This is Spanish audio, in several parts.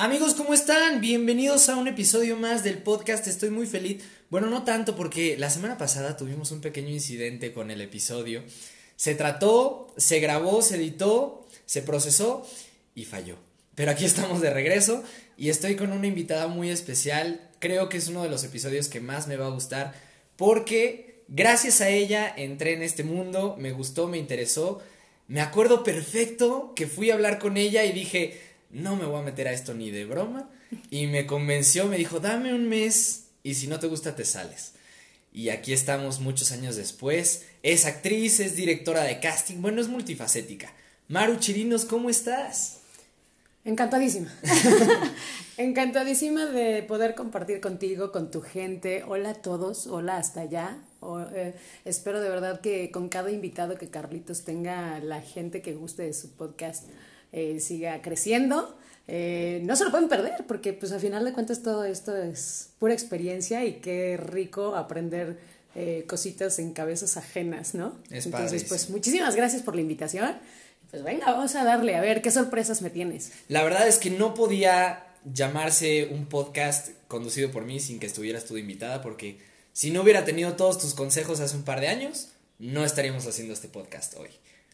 Amigos, ¿cómo están? Bienvenidos a un episodio más del podcast. Estoy muy feliz. Bueno, no tanto porque la semana pasada tuvimos un pequeño incidente con el episodio. Se trató, se grabó, se editó, se procesó y falló. Pero aquí estamos de regreso y estoy con una invitada muy especial. Creo que es uno de los episodios que más me va a gustar porque gracias a ella entré en este mundo, me gustó, me interesó. Me acuerdo perfecto que fui a hablar con ella y dije, no me voy a meter a esto ni de broma. Y me convenció, me dijo, dame un mes y si no te gusta te sales. Y aquí estamos muchos años después. Es actriz, es directora de casting, bueno, es multifacética. Maru Chirinos, ¿cómo estás? Encantadísima. Encantadísima de poder compartir contigo, con tu gente. Hola a todos, hola hasta allá. Eh, espero de verdad que con cada invitado que Carlitos tenga, la gente que guste de su podcast eh, siga creciendo. Eh, no se lo pueden perder porque pues al final de cuentas todo esto es pura experiencia y qué rico aprender eh, cositas en cabezas ajenas, ¿no? Entonces pues muchísimas gracias por la invitación. Pues venga, vamos a darle a ver qué sorpresas me tienes. La verdad es que no podía llamarse un podcast conducido por mí sin que estuvieras tú invitada porque si no hubiera tenido todos tus consejos hace un par de años, no estaríamos haciendo este podcast hoy.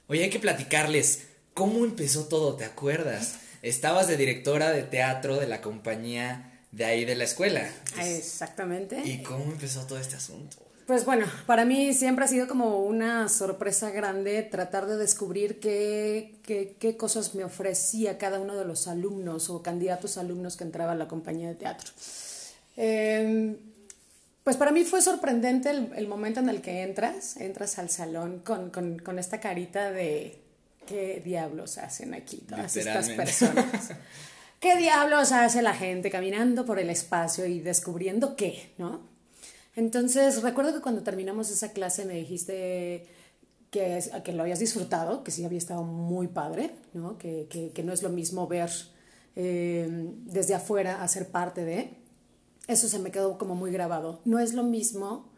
Hoy hay que platicarles ¿Cómo empezó todo? ¿Te acuerdas? Estabas de directora de teatro de la compañía de ahí de la escuela. Exactamente. ¿Y cómo empezó todo este asunto? Pues bueno, para mí siempre ha sido como una sorpresa grande tratar de descubrir qué, qué, qué cosas me ofrecía cada uno de los alumnos o candidatos alumnos que entraba a la compañía de teatro. Em, pues para mí fue sorprendente el, momento en el que entras, entras al salón con, con, con esta carita de ¿qué diablos hacen aquí todas estas personas? ¿Qué diablos hace la gente caminando por el espacio y descubriendo qué, no? Entonces, recuerdo que cuando terminamos esa clase me dijiste que, que lo habías disfrutado, que sí había estado muy padre, ¿no? Que, que, que no es lo mismo ver eh, desde afuera a ser parte de. Eso se me quedó como muy grabado. No es lo mismo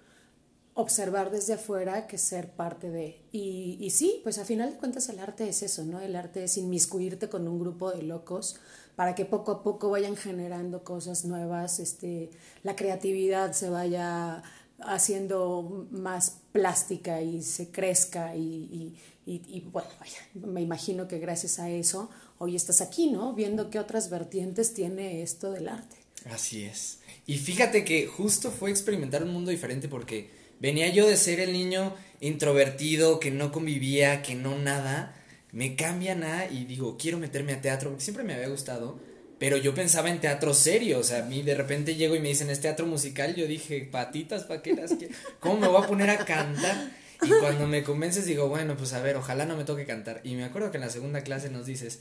observar desde afuera que ser parte de. Y, y, sí, pues a final de cuentas el arte es eso, ¿no? El arte es inmiscuirte con un grupo de locos para que poco a poco vayan generando cosas nuevas, este, la creatividad se vaya haciendo más plástica y se crezca y, y, y, bueno, vaya, me imagino que gracias a eso hoy estás aquí, ¿no? Viendo qué otras vertientes tiene esto del arte. Así es. Y fíjate que justo fue experimentar un mundo diferente porque Venía yo de ser el niño introvertido, que no convivía, que no nada. Me cambian a y digo, quiero meterme a teatro, siempre me había gustado. Pero yo pensaba en teatro serio, o sea, a mí de repente llego y me dicen, es teatro musical, yo dije, patitas, ¿para qué las? ¿Cómo me voy a poner a cantar? Y cuando me convences digo, bueno, pues a ver, ojalá no me toque cantar. Y me acuerdo que en la segunda clase nos dices,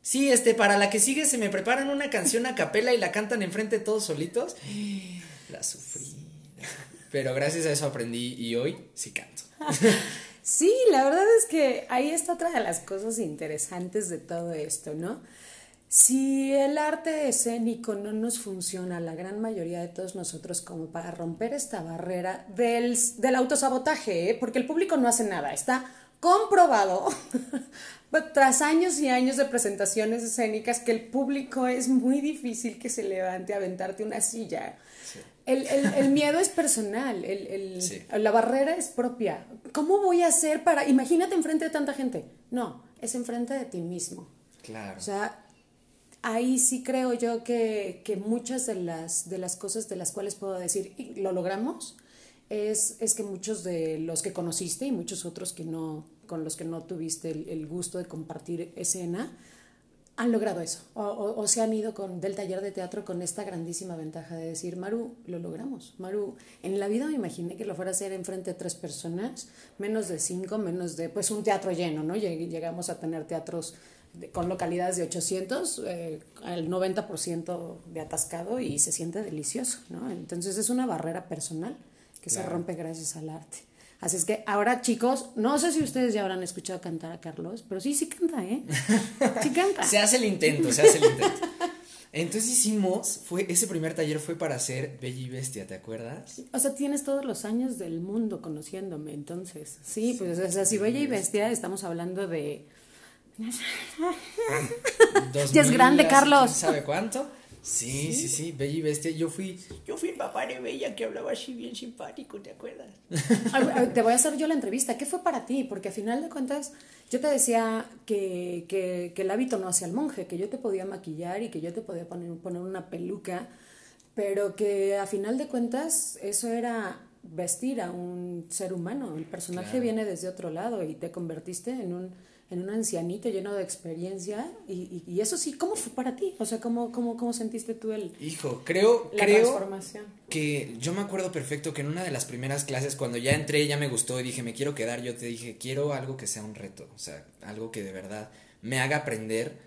sí, este, para la que sigue se me preparan una canción a capela y la cantan enfrente todos solitos. La sufrí. Pero gracias a eso aprendí y hoy sí canto. sí, la verdad es que ahí está otra de las cosas interesantes de todo esto, ¿no? Si el arte escénico no nos funciona, la gran mayoría de todos nosotros, como para romper esta barrera del, del autosabotaje, ¿eh? porque el público no hace nada, está comprobado tras años y años de presentaciones escénicas que el público es muy difícil que se levante a aventarte una silla. El, el, el, miedo es personal, el, la barrera es propia. ¿Cómo voy a hacer para, imagínate enfrente de tanta gente? No, es enfrente de ti mismo. Claro. O sea, ahí sí creo yo que, que muchas de las, de las cosas de las cuales puedo decir, y lo logramos, es, es que muchos de los que conociste y muchos otros que no, con los que no tuviste el gusto de compartir escena, han logrado eso o, se han ido con, del taller de teatro con esta grandísima ventaja de decir, Maru, lo logramos. Maru, en la vida me imaginé que lo fuera a hacer enfrente de tres personas, menos de cinco, menos de, pues un teatro lleno, ¿no? Llegamos a tener teatros con localidades de 800, eh, el 90% de atascado y se siente delicioso, ¿no? Entonces es una barrera personal que se rompe gracias al arte. Así es que ahora, chicos, no sé si ustedes ya habrán escuchado cantar a Carlos, pero sí, sí canta, ¿eh? Sí canta. se hace el intento, se hace el intento. Entonces hicimos, fue, ese primer taller fue para hacer Bella y Bestia, ¿te acuerdas? O sea, tienes todos los años del mundo conociéndome, entonces. Sí, pues, o sea, si Bella y Bestia estamos hablando de Ya es grande, Carlos. ¿Sabe cuánto? Sí, sí, sí, Bella y Bestia. Yo fui, yo fui el papá de Bella que hablaba así bien simpático, ¿te acuerdas? Te voy a hacer yo la entrevista. ¿Qué fue para ti? Porque a final de cuentas, yo te decía que, que, que el hábito no hacía el monje, que yo te podía maquillar y que yo te podía poner, poner una peluca, pero que a final de cuentas eso era vestir a un ser humano. El personaje Claro. viene desde otro lado y te convertiste en un, en un ancianito lleno de experiencia. Y, y, y eso sí, ¿cómo fue para ti? O sea, ¿cómo, cómo, cómo sentiste tú el, Hijo, creo, la creo transformación? que yo me acuerdo perfecto que en una de las primeras clases, cuando ya entré, ya me gustó y dije, me quiero quedar, yo te dije, quiero algo que sea un reto, o sea, algo que de verdad me haga aprender.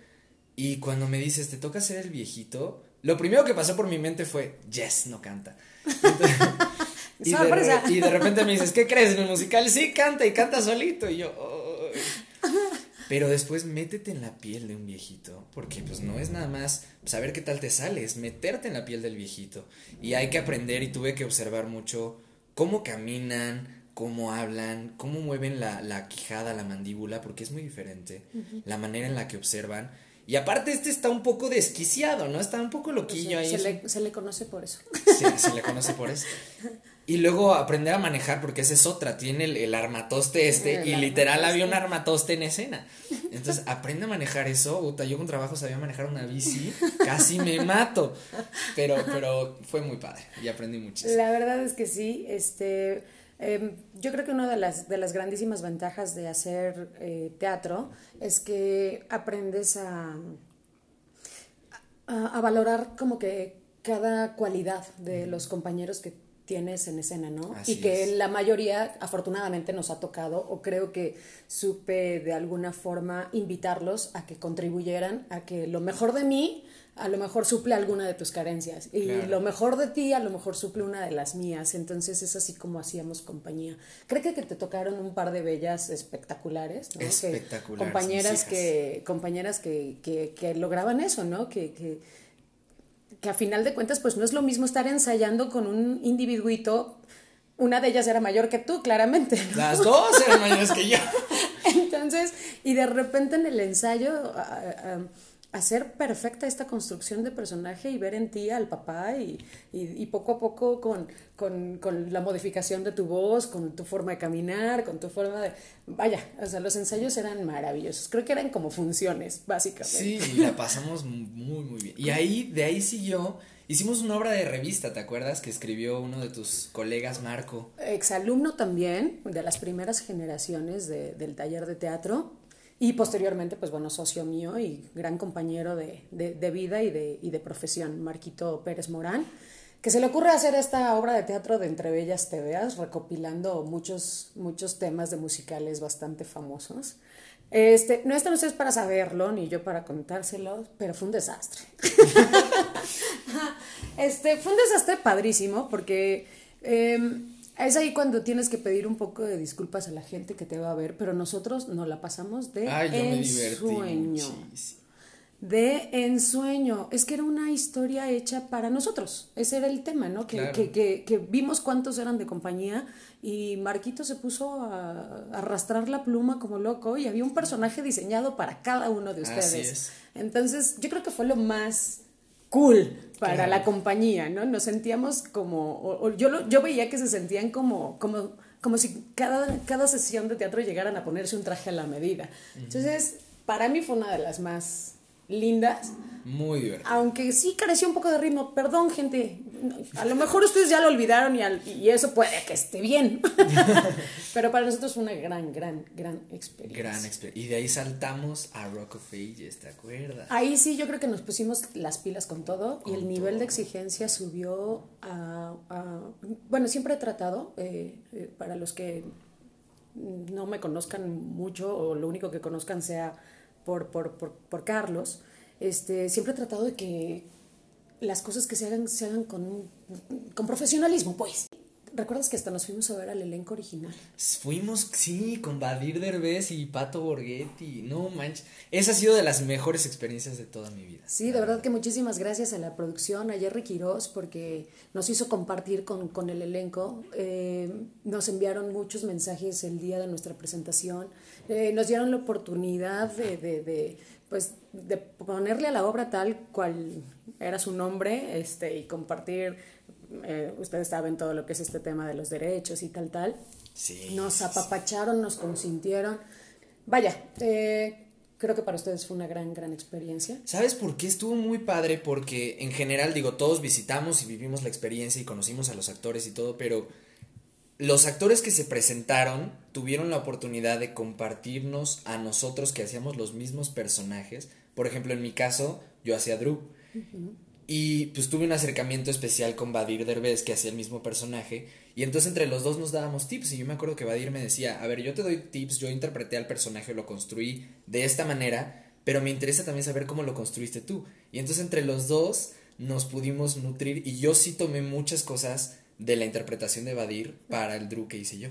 Y cuando me dices, te toca ser el viejito, lo primero que pasó por mi mente fue, yes, no canta. Entonces, y, de y de repente me dices, ¿qué crees en el musical? Sí, canta y canta solito. Y yo, "Ay". Pero después métete en la piel de un viejito, porque pues no es nada más saber qué tal te sale, es meterte en la piel del viejito. Y hay que aprender y tuve que observar mucho cómo caminan, cómo hablan, cómo mueven la, la quijada, la mandíbula, porque es muy diferente la manera en la que observan. Y aparte este está un poco desquiciado, ¿no? Está un poco loquillo ahí. se, es le, se le conoce por eso. se, se le conoce por eso. Y luego aprender a manejar, porque esa es otra, tiene el, el armatoste este, El y literal había un armatoste en escena. Entonces, aprende a manejar eso. Yo con trabajo sabía manejar una bici, casi me mato. Pero, pero fue muy padre y aprendí muchísimo. La verdad es que sí, este, em, yo creo que una de las, de las grandísimas ventajas de hacer eh, teatro es que aprendes a, a, a valorar como que cada cualidad de los compañeros que tienes en escena, ¿no? Así y que es. la mayoría afortunadamente nos ha tocado o creo que supe de alguna forma invitarlos a que contribuyeran a que lo mejor de mí a lo mejor suple alguna de tus carencias y Claro. lo mejor de ti a lo mejor suple una de las mías entonces es así como hacíamos compañía creo que, que te tocaron un par de bellas espectaculares ¿no? Que- Espectaculares, compañeras que compañeras que, que, que lograban eso no que, que a final de cuentas pues no es lo mismo estar ensayando con un individuito una de ellas era mayor que tú claramente ¿no? Las dos eran mayores que yo. Entonces, y de repente en el ensayo, a- hacer perfecta esta construcción de personaje y ver en ti al papá y, y, y poco a poco con, con, con la modificación de tu voz, con tu forma de caminar, con tu forma de... Vaya, o sea, los ensayos eran maravillosos. Creo que eran como funciones, básicamente. Sí, y la pasamos muy, muy bien. Y ahí, de ahí siguió. Hicimos una obra de revista, ¿te acuerdas? Que escribió uno de tus colegas, Marco. exalumno también de las primeras generaciones de- del taller de teatro y posteriormente, pues bueno, socio mío y gran compañero de, de- de vida y de, y de profesión, Marquito Pérez Morán, que se le ocurre hacer esta obra de teatro de Entre Bellas Teveas, recopilando muchos, muchos temas de musicales bastante famosos. Este, no están ustedes para saberlo, ni yo para contárselo, pero fue un desastre. Este, fue un desastre padrísimo porque eh, es ahí cuando tienes que pedir un poco de disculpas a la gente que te va a ver, pero nosotros nos la pasamos de Ay, ensueño. De ensueño. Es que era una historia hecha para nosotros. Ese era el tema, ¿no? Que, Claro. que, que, que vimos cuántos eran de compañía y Marquito se puso a, arrastrar la pluma como loco y había un personaje diseñado para cada uno de ustedes. es. Entonces, yo creo que fue lo más cool para Claro. la compañía, ¿no? Nos sentíamos como, o- o yo, lo- yo veía que se sentían como, como, como si cada, cada sesión de teatro llegaran a ponerse un traje a la medida. Entonces, para mí fue una de las más lindas, Muy divertido. aunque sí careció un poco de ritmo. Perdón, gente, a lo mejor ustedes ya lo olvidaron y, al- y eso puede que esté bien. Pero para nosotros fue una gran, gran, gran experiencia. Gran experiencia. Y de ahí saltamos a Rock of Ages, ¿te acuerdas? Ahí sí yo creo que nos pusimos las pilas con todo y el nivel de exigencia subió a... a- bueno, siempre he tratado, eh, eh, para los que no me conozcan mucho o lo único que conozcan sea por, por, por, por Carlos, este, siempre he tratado de que las cosas que se hagan se hagan con, con profesionalismo, pues. ¿Recuerdas que hasta nos fuimos a ver al elenco original? Fuimos, sí, con Badir Derbez y Pato Borghetti. No manches. Esa ha sido de las mejores experiencias de toda mi vida. Sí, de verdad que muchísimas gracias a la producción, a Jerry Quiroz, porque nos hizo compartir con, con el elenco. Eh, nos enviaron muchos mensajes el día de nuestra presentación. Eh, nos dieron la oportunidad de, de, de, pues, de ponerle a la obra tal cual era su nombre este, y compartir eh, ustedes saben todo lo que es este tema de los derechos y tal, tal. Sí. Nos apapacharon, nos consintieron. Vaya, eh, creo que para ustedes fue una gran, gran experiencia. ¿Sabes por qué? Estuvo muy padre porque en general, digo, todos visitamos y vivimos la experiencia y conocimos a los actores y todo, pero los actores que se presentaron tuvieron la oportunidad de compartirnos a nosotros que hacíamos los mismos personajes. Por ejemplo, en mi caso, yo hacía Drew. Y pues tuve un acercamiento especial con Badir Derbez, que hacía el mismo personaje. Y entonces entre los dos nos dábamos tips. Y yo me acuerdo que Badir me decía, a ver, yo te doy tips, yo interpreté al personaje, lo construí de esta manera, pero me interesa también saber cómo lo construiste tú. Y entonces entre los dos nos pudimos nutrir y yo sí tomé muchas cosas de la interpretación de Badir para el Drew que hice yo.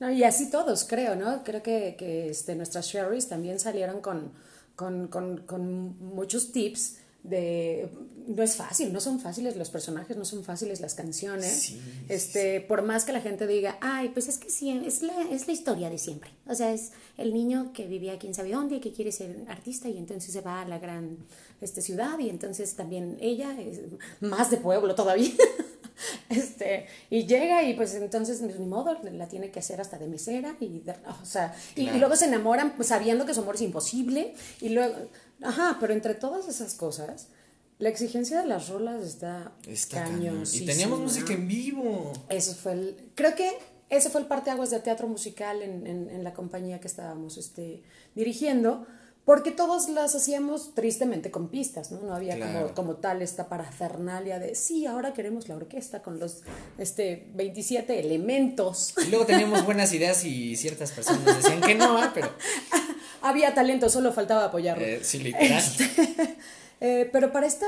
No, y así todos, creo, ¿no? Creo que, que este, nuestras Sherrys también salieron con, con, con, con muchos tips de no es fácil, no son fáciles los personajes, no son fáciles las canciones. Sí, este, por más que la gente diga, ay, pues es que sí, es la, es la historia de siempre. O sea, es el niño que vivía quién sabe dónde y que quiere ser artista y entonces se va a la gran este, ciudad y entonces también ella es más de pueblo todavía. este, y llega y pues entonces ni modo, la tiene que hacer hasta de mesera y, de, o sea, y, Claro. y luego se enamoran pues, sabiendo que su amor es imposible y luego, ajá, pero entre todas esas cosas, la exigencia de las rolas está, Está cañón. Y teníamos música en vivo. Eso fue el, creo que ese fue el parteaguas de teatro musical en, en, en la compañía que estábamos este, dirigiendo, porque todos las hacíamos tristemente con pistas, ¿no? No había Claro. como, como tal esta parafernalia de, sí, ahora queremos la orquesta con los este, 27 elementos. Y luego teníamos buenas ideas y ciertas personas decían que no, ah, pero había talento, solo faltaba apoyarlo. eh, sí, literal. Eh, pero para esta,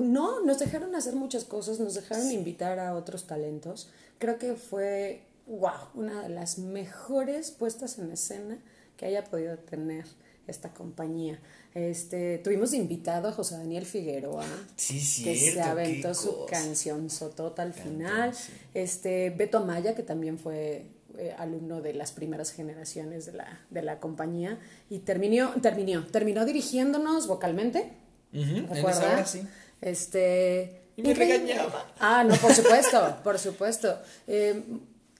no, nos dejaron hacer muchas cosas, nos dejaron invitar a otros talentos. Creo que fue, wow, una de las mejores puestas en escena que haya podido tener esta compañía. Este, tuvimos invitado a José Daniel Figueroa, Sí, que se aventó su canción Sotota al final. sí. Este, Beto Amaya, que también fue eh, alumno de las primeras generaciones de la, de la compañía, y terminó, terminó, terminó dirigiéndonos vocalmente. ¿Recuerdas? hora sí. Este. Y me regañaba. Ah, no, por supuesto, por supuesto. Eh,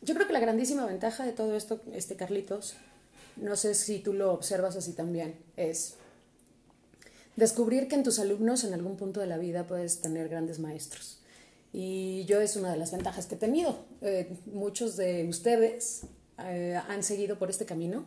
yo creo que la grandísima ventaja de todo esto, este Carlitos, no sé si tú lo observas así también, es descubrir que en tus alumnos en algún punto de la vida puedes tener grandes maestros. Y yo es una de las ventajas que he tenido. Eh, muchos de ustedes eh, han seguido por este camino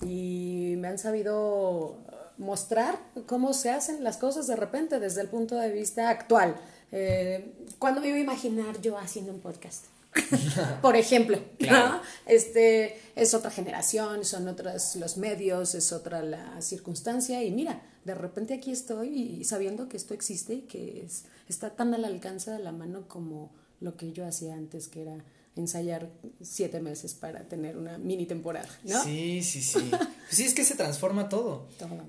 y me han sabido mostrar cómo se hacen las cosas de repente desde el punto de vista actual. Eh, ¿Cuándo me iba a imaginar yo haciendo un podcast? Por ejemplo, Claro. ¿no? este es otra generación, son otros los medios, es otra la circunstancia y mira, de repente aquí estoy y sabiendo que esto existe y que es, está tan al alcance de la mano como lo que yo hacía antes, que era ensayar siete meses para tener una mini temporada, ¿no? Sí, sí, sí. Pues sí, es que se transforma todo. Todo.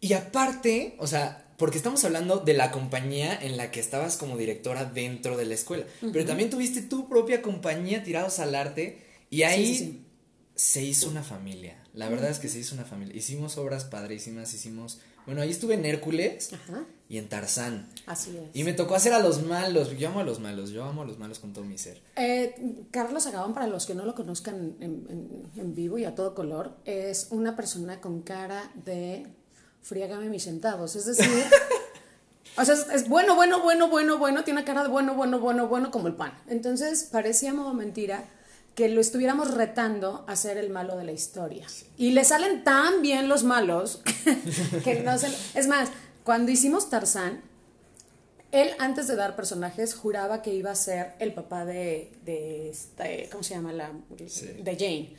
Y aparte, o sea, porque estamos hablando de la compañía en la que estabas como directora dentro de la escuela, pero también tuviste tu propia compañía tirados al arte y ahí Sí, sí, sí. se hizo una familia. La verdad es que se hizo una familia. Hicimos obras padrísimas, hicimos, bueno, ahí estuve en Hércules Ajá, y en Tarzán. así es. Y me tocó hacer a los malos. Yo amo a los malos, yo amo a los malos con todo mi ser. Eh, Carlos Agabón, para los que no lo conozcan en, en- en vivo y a todo color, es una persona con cara de friágame mis centavos. Es decir, o sea, es, es bueno, bueno, bueno, bueno, bueno, tiene cara de bueno, bueno, bueno, bueno como el pan. Entonces parecía modo mentira que lo estuviéramos retando a ser el malo de la historia. Y le salen tan bien los malos que no se... Es más, cuando hicimos Tarzán, él, antes de dar personajes, juraba que iba a ser el papá de, de este, ¿cómo se llama? La, Sí. De Jane.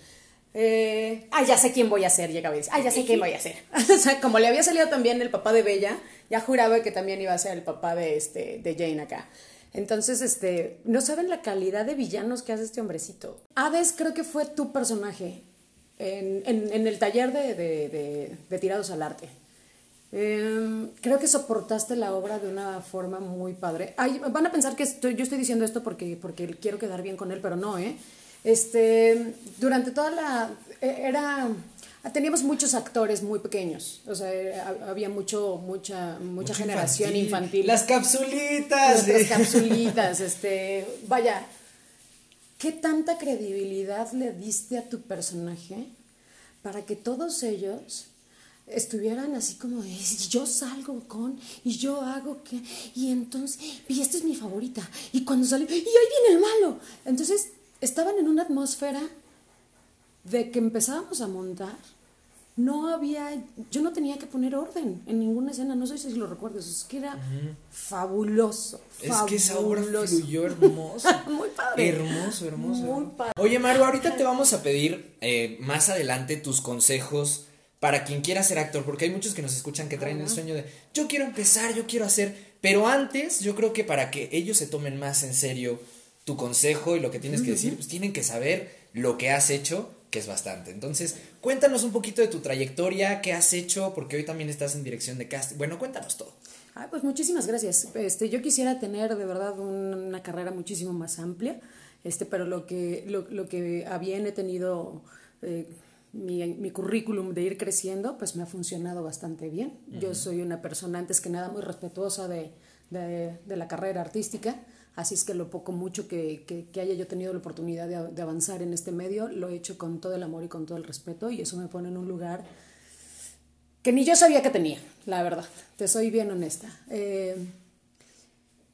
Eh, ah, ya sé quién voy a ser, llegaba y dice, ah, ya sé quién voy a ser. o sea, como le había salido también el papá de Bella, ya juraba que también iba a ser el papá de, este, de Jane acá. Entonces, este, no saben la calidad de villanos que hace este hombrecito. Hades creo que fue tu personaje en, en, el taller de, de, de, Tirados al Arte. Em, creo que soportaste la obra de una forma muy padre. van a pensar que estoy, yo estoy diciendo esto porque, porque quiero quedar bien con él, pero no, ¿eh? Este, durante toda la... E, era teníamos muchos actores muy pequeños, o sea, había mucho, mucha, mucha generación infantil. Las capsulitas. Las capsulitas, este, vaya, ¿qué tanta credibilidad le diste a tu personaje para que todos ellos estuvieran así como de, yo salgo con, y yo hago que, y entonces, y esta es mi favorita, y cuando salió, y ahí viene el malo. Entonces, estaban en una atmósfera de que empezábamos a montar, no había, yo no tenía que poner orden en ninguna escena, no sé si lo recuerdas, es que era fabuloso, Es que esa obra fluyó hermoso. Muy padre. Hermoso, hermoso. Muy padre. Oye, Maru, ahorita te vamos a pedir eh, más adelante tus consejos para quien quiera ser actor, porque hay muchos que nos escuchan que traen el sueño de yo quiero empezar, yo quiero hacer, pero antes yo creo que para que ellos se tomen más en serio tu consejo y lo que tienes que decir, pues tienen que saber lo que has hecho que es bastante. Entonces, cuéntanos un poquito de tu trayectoria, qué has hecho, porque hoy también estás en dirección de casting. Bueno, cuéntanos todo. Ah, pues muchísimas gracias. Este, yo quisiera tener de verdad una carrera muchísimo más amplia, este, pero lo que, lo, lo que a bien he tenido eh, mi, mi, currículum de ir creciendo, pues me ha funcionado bastante bien. Yo soy una persona antes que nada muy respetuosa de, de, de la carrera artística. Así es que lo poco, mucho que, que, haya yo tenido la oportunidad de, avanzar en este medio, lo he hecho con todo el amor y con todo el respeto y eso me pone en un lugar que ni yo sabía que tenía, la verdad, te soy bien honesta. Eh,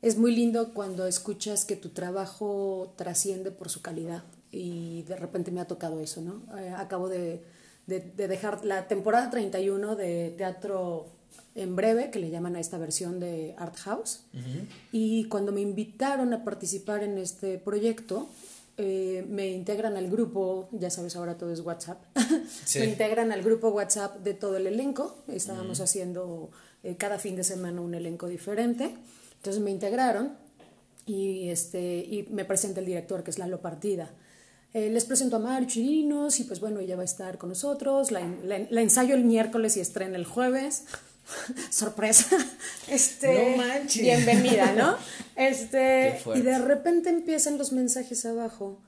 es muy lindo cuando escuchas que tu trabajo trasciende por su calidad y de repente me ha tocado eso, ¿no? Eh, acabo de, de, de, dejar la temporada 31 de teatro en breve, que le llaman a esta versión de Art House. Y cuando me invitaron a participar en este proyecto, eh, me integran al grupo, ya sabes, ahora todo es WhatsApp, me integran al grupo WhatsApp de todo el elenco. Estábamos haciendo eh, cada fin de semana un elenco diferente. Entonces me integraron y, este, y me presenta el director, que es Lalo Partida. Eh, les presento a Mario Chirinos y pues bueno, ella va a estar con nosotros. La, la ensayo el miércoles y estrena el jueves. sorpresa, este, no manches. bienvenida, ¿no? Este, y de repente empiezan los mensajes abajo.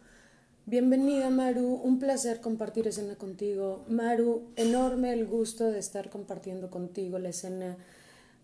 Bienvenida Maru, un placer compartir escena contigo. Maru, enorme el gusto de estar compartiendo contigo la escena.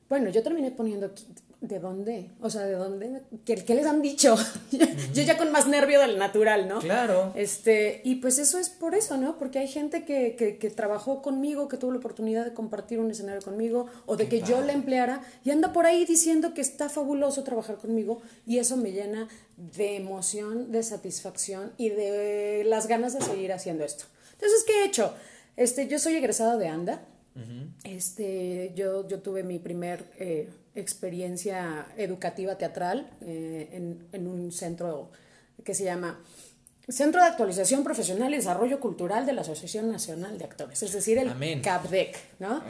Bueno, yo terminé poniendo ¿de dónde? O sea, ¿de dónde? ¿Qué, qué les han dicho? Yo ya con más nervio del natural, ¿no? Claro. Este, y pues eso es por eso, ¿no? Porque hay gente que, que, que trabajó conmigo, que tuvo la oportunidad de compartir un escenario conmigo, o de que yo la empleara, y anda por ahí diciendo que está fabuloso trabajar conmigo, y eso me llena de emoción, de satisfacción y de las ganas de seguir haciendo esto. Entonces, ¿qué he hecho? Este, yo soy egresada de ANDA. este, yo, yo tuve mi primer... Eh, experiencia educativa teatral eh, en, un centro que se llama Centro de Actualización Profesional y Desarrollo Cultural de la Asociación Nacional de Actores, es decir, el CAPDEC, ¿no?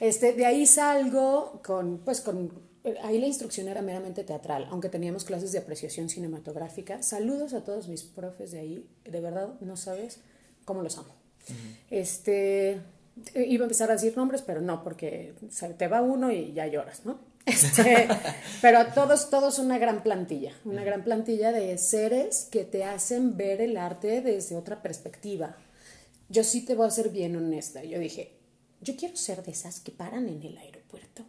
Este, de ahí salgo con, pues con, ahí la instrucción era meramente teatral, aunque teníamos clases de apreciación cinematográfica. Saludos a todos mis profes de ahí, de verdad, no sabes cómo los amo. Este, iba a empezar a decir nombres, pero no, porque te va uno y ya lloras, ¿no? Este, pero todos, todos una gran plantilla, una gran plantilla de seres que te hacen ver el arte desde otra perspectiva. Yo sí te voy a ser bien honesta. Yo dije, yo quiero ser de esas que paran en el aeropuerto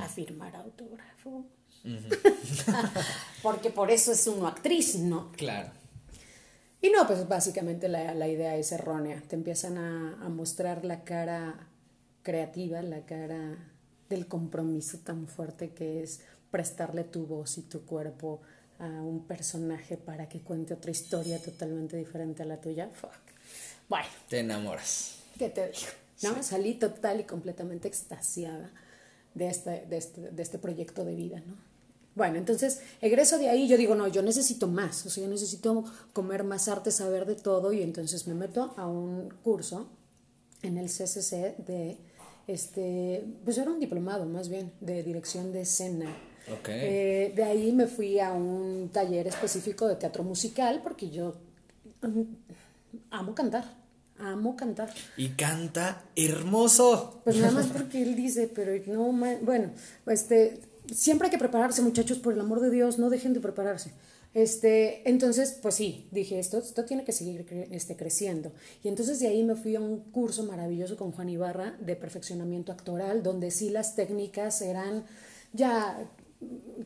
a firmar autógrafos. Porque por eso es uno actriz, ¿no? Claro. Y no, pues básicamente la, la idea es errónea. Te empiezan a, a mostrar la cara creativa, la cara del compromiso tan fuerte que es prestarle tu voz y tu cuerpo a un personaje para que cuente otra historia totalmente diferente a la tuya. Fuck. Bueno. Te enamoras. ¿Qué te digo? ¿No? Salí total y completamente extasiada de este, de, este, de este proyecto de vida, ¿no? Bueno, entonces egreso de ahí, yo digo, no, yo necesito más, o sea, yo necesito comer más arte, saber de todo, y entonces me meto a un curso en el CCC de este, pues era un diplomado más bien de dirección de escena. Eh, de ahí me fui a un taller específico de teatro musical porque yo mm, amo cantar. Amo cantar. Y canta hermoso. Pues nada más porque él dice, pero no, bueno, este, siempre hay que prepararse, muchachos, por el amor de Dios, no dejen de prepararse. Este, entonces, pues sí, dije, esto, esto tiene que seguir este, creciendo. Y entonces de ahí me fui a un curso maravilloso con Juan Ibarra de perfeccionamiento actoral, donde sí las técnicas eran ya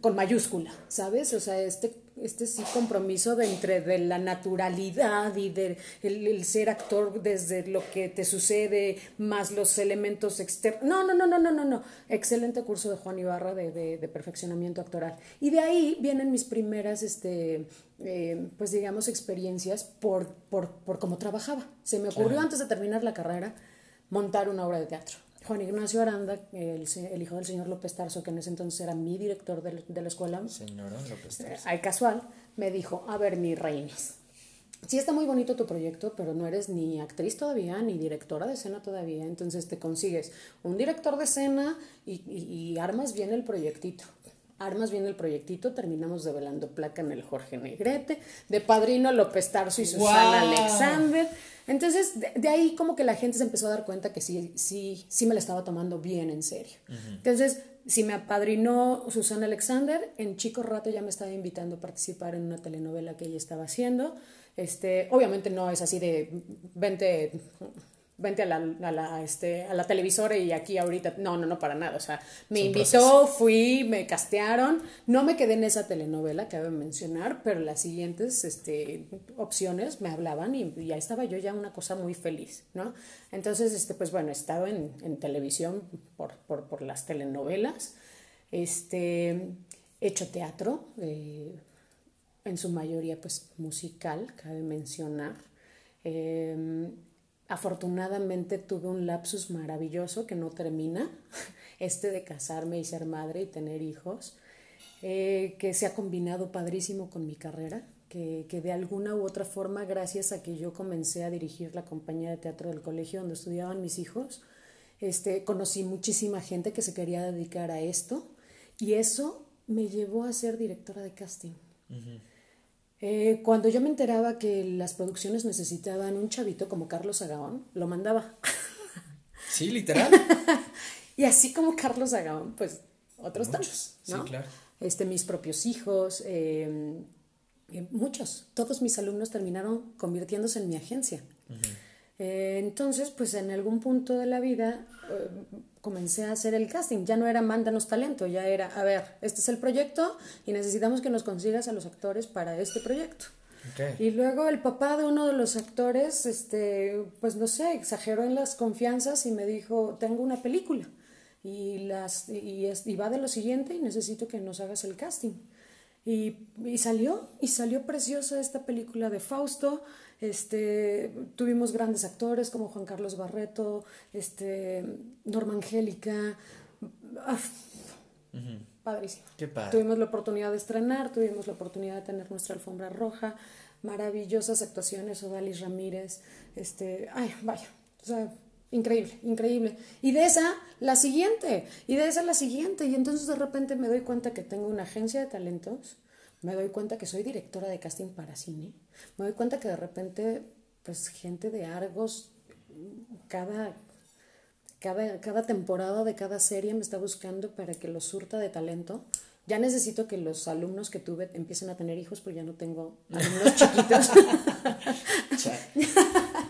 con mayúscula, ¿sabes? O sea, este, este sí compromiso de entre de la naturalidad y de el, ser actor desde lo que te sucede, más los elementos externos. No, no, no, no, no, no, no. Excelente curso de Juan Ibarra de, de, perfeccionamiento actoral. Y de ahí vienen mis primeras, este, eh, pues digamos, experiencias por, por, por cómo trabajaba. Se me ocurrió antes de terminar la carrera montar una obra de teatro. Juan Ignacio Aranda, el, el, hijo del señor López Tarso, que en ese entonces era mi director de, de la escuela, señor López Tarso. Al casual, me dijo, a ver, mi reinas, sí está muy bonito tu proyecto, pero no eres ni actriz todavía, ni directora de escena todavía, entonces te consigues un director de escena y, y, armas bien el proyectito. Armas bien el proyectito, terminamos develando placa en el Jorge Negrete, de padrino López Tarso y Susana Alexander. Entonces, de, ahí como que la gente se empezó a dar cuenta que sí, sí, sí me la estaba tomando bien en serio. Entonces, si me apadrinó Susana Alexander, en chico rato ya me estaba invitando a participar en una telenovela que ella estaba haciendo. Este, obviamente no es así de 20 vente a la, a la, este, a la televisora y aquí ahorita, no, no, no, para nada, o sea, me invitó, fui, me castearon, no me quedé en esa telenovela, que cabe mencionar, pero las siguientes este, opciones me hablaban y, ya estaba yo ya una cosa muy feliz, ¿no? Entonces, este, pues bueno, he estado en, en televisión por, por, por, las telenovelas, este, he hecho teatro, eh, en su mayoría pues musical, cabe mencionar, eh, Afortunadamente tuve un lapsus maravilloso que no termina, este de casarme y ser madre y tener hijos, eh, que se ha combinado padrísimo con mi carrera, que, que, de alguna u otra forma, gracias a que yo comencé a dirigir la compañía de teatro del colegio donde estudiaban mis hijos, este, conocí muchísima gente que se quería dedicar a esto y eso me llevó a ser directora de casting. Eh, cuando yo me enteraba que las producciones necesitaban un chavito como Carlos Agaón, lo mandaba. Sí, literal. y así como Carlos Agaón, pues otros tantos, ¿no? Sí, claro. Este, mis propios hijos, eh, muchos, todos mis alumnos terminaron convirtiéndose en mi agencia. Eh, entonces, pues en algún punto de la vida comencé a hacer el casting. Ya no era mándanos talento, ya era, a ver, este es el proyecto y necesitamos que nos consigas a los actores para este proyecto. Y luego el papá de uno de los actores, este, pues no sé, exageró en las confianzas y me dijo, tengo una película y, las, y, y va de lo siguiente y necesito que nos hagas el casting. Y, y, salió, y salió preciosa esta película de Fausto. Este, tuvimos grandes actores como Juan Carlos Barreto, este, Norma Angélica. Ah, padrísimo. Tuvimos la oportunidad de estrenar, tuvimos la oportunidad de tener nuestra alfombra roja, maravillosas actuaciones, Odalis Ramírez, este, ay, vaya, o sea, Increíble, increíble. Y de esa, la siguiente, y de esa, la siguiente. Y entonces de repente me doy cuenta que tengo una agencia de talentos, me doy cuenta que soy directora de casting para cine, me doy cuenta que de repente, pues gente de Argos, cada, cada, cada temporada de cada serie me está buscando para que los surta de talento. Ya necesito que los alumnos que tuve empiecen a tener hijos, porque ya no tengo alumnos chiquitos.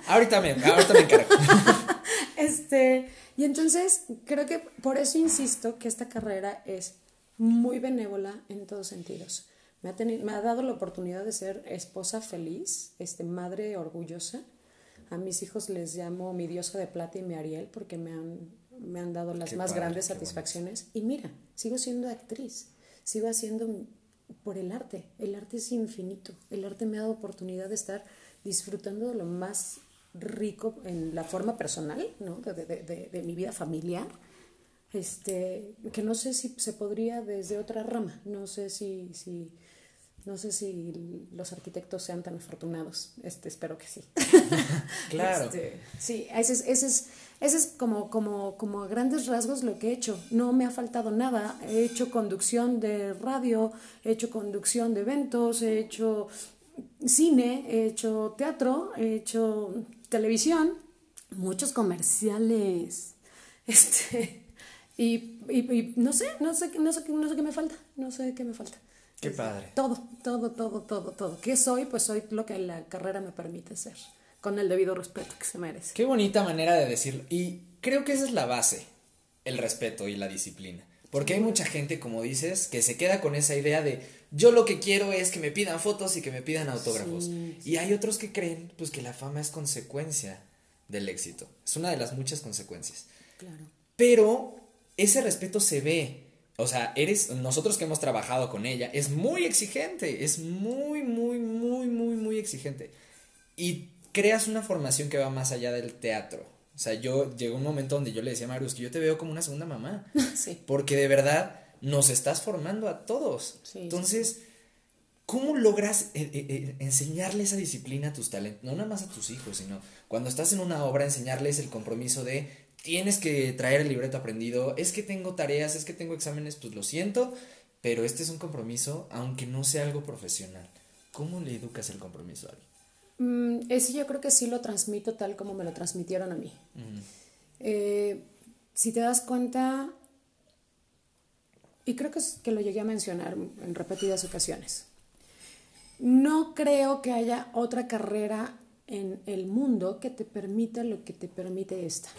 ahorita me, ahorita me encargo. Este, y entonces creo que por eso insisto que esta carrera es muy benévola en todos sentidos. Me ha, me ha dado la oportunidad de ser esposa feliz, este, madre orgullosa. A mis hijos les llamo mi diosa de plata y mi Ariel porque me han, me han dado las más grandes satisfacciones. Y mira, sigo siendo actriz, sigo haciendo por el arte. El arte es infinito. El arte me ha dado oportunidad de estar disfrutando de lo más rico en la forma personal, ¿no? De, de, de, mi vida familiar, este, que no sé si se podría desde otra rama, no sé si, si No sé si los arquitectos sean tan afortunados. Este, espero que sí. claro. Este, sí, ese es, ese es, ese es como, como, como a grandes rasgos lo que he hecho. No me ha faltado nada. He hecho conducción de radio, he hecho conducción de eventos, he hecho cine, he hecho teatro, he hecho televisión, muchos comerciales. Este, y, y, no sé, no sé, no sé, no sé qué me falta, no sé qué me falta. Qué padre. Todo, todo, todo, todo, todo. ¿Qué soy? Pues soy lo que la carrera me permite ser, con el debido respeto que se merece. Qué bonita manera de decirlo. Y creo que esa es la base, el respeto y la disciplina. Porque hay mucha gente, como dices, que se queda con esa idea de yo lo que quiero es que me pidan fotos y que me pidan autógrafos. Y hay otros que creen pues que la fama es consecuencia del éxito. Es una de las muchas consecuencias. Claro. Pero ese respeto se ve. O sea, eres, nosotros que hemos trabajado con ella, es muy exigente, es muy, muy, muy, muy, muy exigente. Y creas una formación que va más allá del teatro. O sea, yo llegó un momento donde yo le decía a Marius que yo te veo como una segunda mamá. Sí. Porque de verdad nos estás formando a todos. Entonces, ¿cómo logras eh, eh, eh, enseñarle esa disciplina a tus talentos? No nada más a tus hijos, sino cuando estás en una obra, enseñarles el compromiso de tienes que traer el libreto aprendido, es que tengo tareas, es que tengo exámenes, pues lo siento, pero este es un compromiso, aunque no sea algo profesional. ¿Cómo le educas el compromiso a alguien? Mm, ese yo creo que sí lo transmito tal como me lo transmitieron a mí. si te das cuenta, y creo que, que lo llegué a mencionar en repetidas ocasiones. No creo que haya otra carrera en el mundo que te permita lo que te permite esta.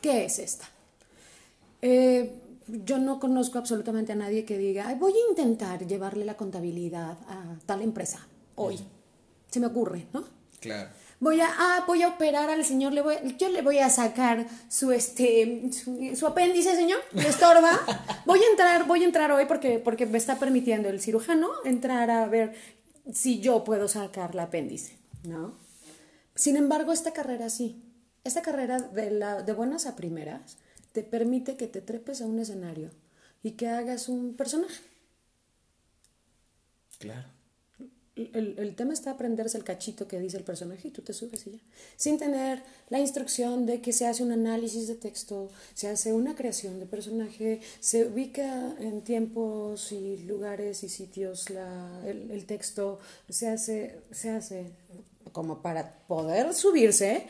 ¿Qué es esta? Eh, yo no conozco absolutamente a nadie que diga, voy a intentar llevarle la contabilidad a tal empresa hoy. Se me ocurre, ¿no? Claro voy a, ah, voy a operar al señor, le voy, yo le voy a sacar su, este, su, apéndice, señor, le estorba. Voy a entrar, voy a entrar hoy porque, porque me está permitiendo el cirujano entrar a ver si yo puedo sacar el apéndice, ¿no? Sin embargo, esta carrera sí, esta carrera de, la, de buenas a primeras te permite que te trepes a un escenario y que hagas un personaje. Claro el, el, tema está aprenderse el cachito que dice el personaje y tú te subes y ya. Sin tener la instrucción de que se hace un análisis de texto, se hace una creación de personaje, se ubica en tiempos y lugares y sitios la, el, el texto, se hace, se hace como para poder subirse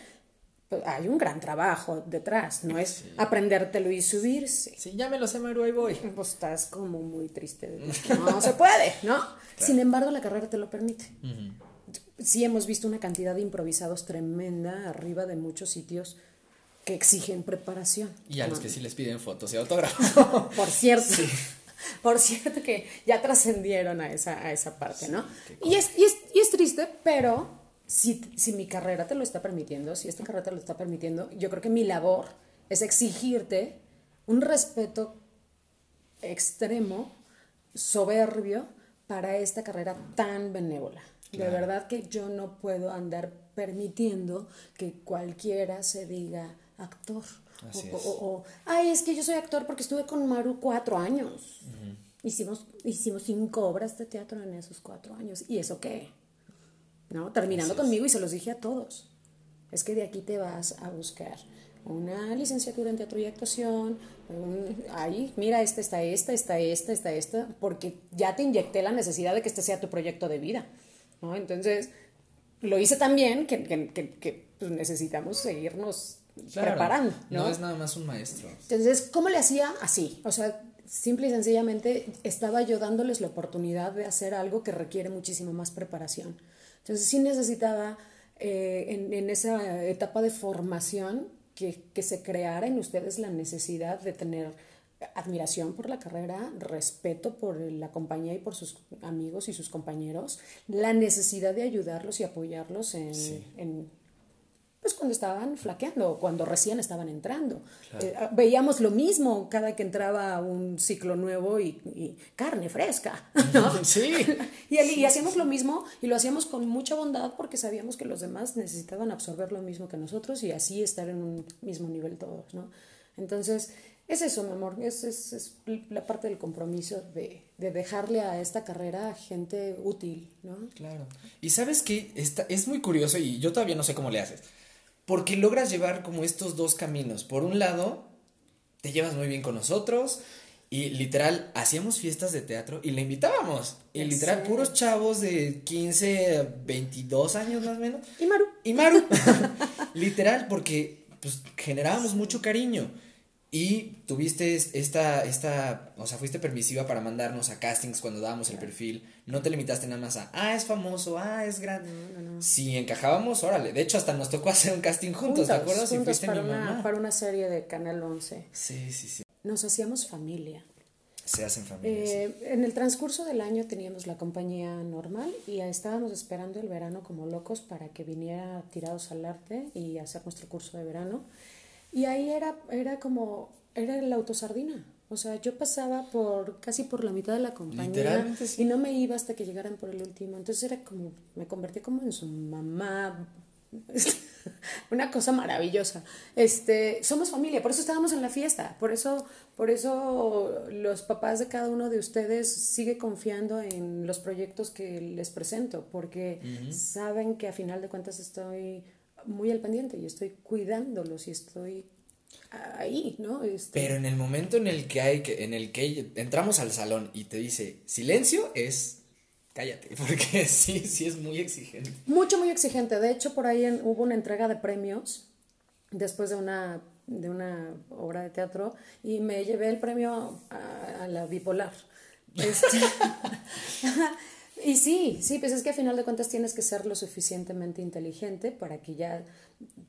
pues, hay un gran trabajo detrás, no es aprendértelo y subirse. Sí, ya me lo sé, Maru, ahí voy. Pues estás como muy triste de no se puede, ¿no? Sin embargo, la carrera te lo permite. Sí hemos visto una cantidad de improvisados tremenda arriba de muchos sitios que exigen preparación. Y a los que sí les piden fotos y autógrafos. Por cierto. Por cierto que ya trascendieron a esa, a esa parte, ¿no? Y es, y, es, y es triste, pero si, si mi carrera te lo está permitiendo, si esta carrera te lo está permitiendo, yo creo que mi labor es exigirte un respeto extremo, soberbio, para esta carrera tan benévola. De verdad que yo no puedo andar permitiendo que cualquiera se diga actor. o, ay, es que yo soy actor porque estuve con Maru cuatro años. hicimos, hicimos cinco obras de teatro en esos cuatro años. ¿Y eso qué? ¿No? Terminando conmigo y se los dije a todos. Es que de aquí te vas a buscar una licenciatura en teatro y actuación, ahí, mira, esta está esta, está esta, está esta, porque ya te inyecté la necesidad de que este sea tu proyecto de vida, ¿no? Entonces, lo hice también que, que, que, pues, necesitamos seguirnos preparando, ¿no? No es nada más un maestro. Entonces, ¿cómo le hacía? Así, o sea, simple y sencillamente estaba yo dándoles la oportunidad de hacer algo que requiere muchísimo más preparación. Entonces sí necesitaba eh, en, esa etapa de formación que, se creara en ustedes la necesidad de tener admiración por la carrera, respeto por la compañía y por sus amigos y sus compañeros, la necesidad de ayudarlos y apoyarlos en pues cuando estaban flaqueando, cuando recién estaban entrando. Eh, veíamos lo mismo cada que entraba un ciclo nuevo y, carne fresca, ¿no? Sí. y, y, hacíamos lo mismo y lo hacíamos con mucha bondad porque sabíamos que los demás necesitaban absorber lo mismo que nosotros y así estar en un mismo nivel todos, ¿no? Entonces, Es eso, mi amor, es, es, es la parte del compromiso de, de, dejarle a esta carrera gente útil, ¿no? Claro. Y sabes que es muy curioso y yo todavía no sé cómo le haces, porque logras llevar como estos dos caminos. Por un lado, te llevas muy bien con nosotros, y literal, hacíamos fiestas de teatro y le invitábamos. Y literal, puros chavos de 15, 22 años más o menos. Y Maru. Y Maru. literal, porque pues generábamos mucho cariño. Y tuviste esta, esta, o sea, fuiste permisiva para mandarnos a castings cuando dábamos el perfil. No te limitaste nada más a, ah, es famoso, ah, es grande. Si encajábamos, órale. De hecho, hasta nos tocó hacer un casting juntos, ¿te acuerdas? fuiste para, una, para una serie de Canal 11. Sí, sí, sí nos hacíamos familia. Se hacen familia. Eh, en el transcurso del año teníamos la compañía normal y estábamos esperando el verano como locos para que viniera tirados al arte y hacer nuestro curso de verano. Y ahí era, era como, era la autosardina. O sea, yo pasaba por casi por la mitad de la compañía y no me iba hasta que llegaran por el último. Entonces era como, me convertí como en su mamá una cosa maravillosa. Este, somos familia, por eso estábamos en la fiesta, por eso, por eso los papás de cada uno de ustedes sigue confiando en los proyectos que les presento, porque saben que a final de cuentas estoy muy al pendiente y estoy cuidándolos y estoy ahí, ¿no? Este... Pero en el momento en el que hay que, en el que entramos al salón y te dice silencio es cállate, porque sí, sí es muy exigente. Mucho, muy exigente. De hecho, por ahí hubo una entrega de premios después de una, de una obra de teatro y me llevé el premio a, la bipolar. Este, y sí, sí, pues es que a final de cuentas tienes que ser lo suficientemente inteligente para que ya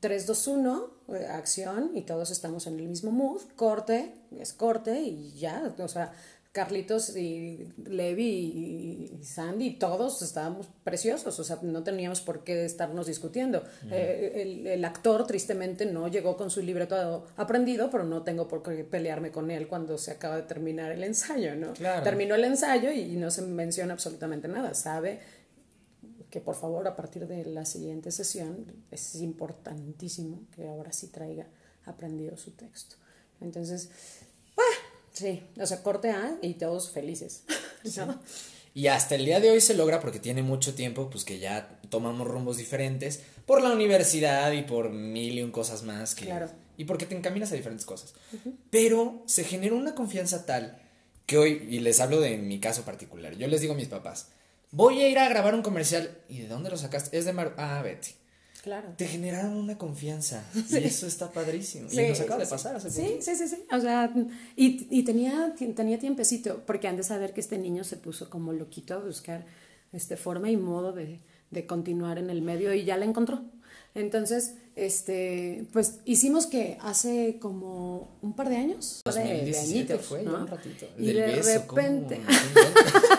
3, 2, 1, acción y todos estamos en el mismo mood, corte, es corte y ya, o sea, Carlitos y Levi y, Sandy, todos estábamos preciosos, o sea, no teníamos por qué estarnos discutiendo. Eh, el, actor, tristemente, no llegó con su libreto aprendido, pero no tengo por qué pelearme con él cuando se acaba de terminar el ensayo, ¿no? Terminó el ensayo y no se menciona absolutamente nada, sabe que por favor a partir de la siguiente sesión es importantísimo que ahora sí traiga aprendido su texto. Entonces, Sí, o sea, corte A y todos felices. Y hasta el día de hoy se logra porque tiene mucho tiempo, pues que ya tomamos rumbos diferentes por la universidad y por mil y un cosas más. Que, claro. Y porque te encaminas a diferentes cosas. Pero se generó una confianza tal que hoy, y les hablo de mi caso particular, yo les digo a mis papás, voy a ir a grabar un comercial. ¿Y de dónde lo sacaste? Es de Mar... Ah, Betty. Claro. Te generaron una confianza. Y eso está padrísimo. y nos acaba de pasar hace Sí, sí, sí, sí. O sea, y, y tenía, tenía tiempecito, porque han de saber que este niño se puso como loquito a buscar este, forma y modo de, de continuar en el medio y ya la encontró. Entonces, este, pues hicimos que hace como un par de años. 2017 de, fue, ¿no? un ratito. Y de repente.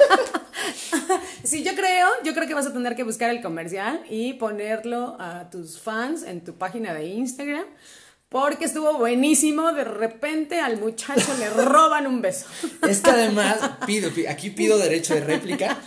sí, yo creo, yo creo que vas a tener que buscar el comercial y ponerlo a tus fans en tu página de Instagram. Porque estuvo buenísimo, de repente al muchacho le roban un beso. Es que además, pido, aquí pido derecho de réplica.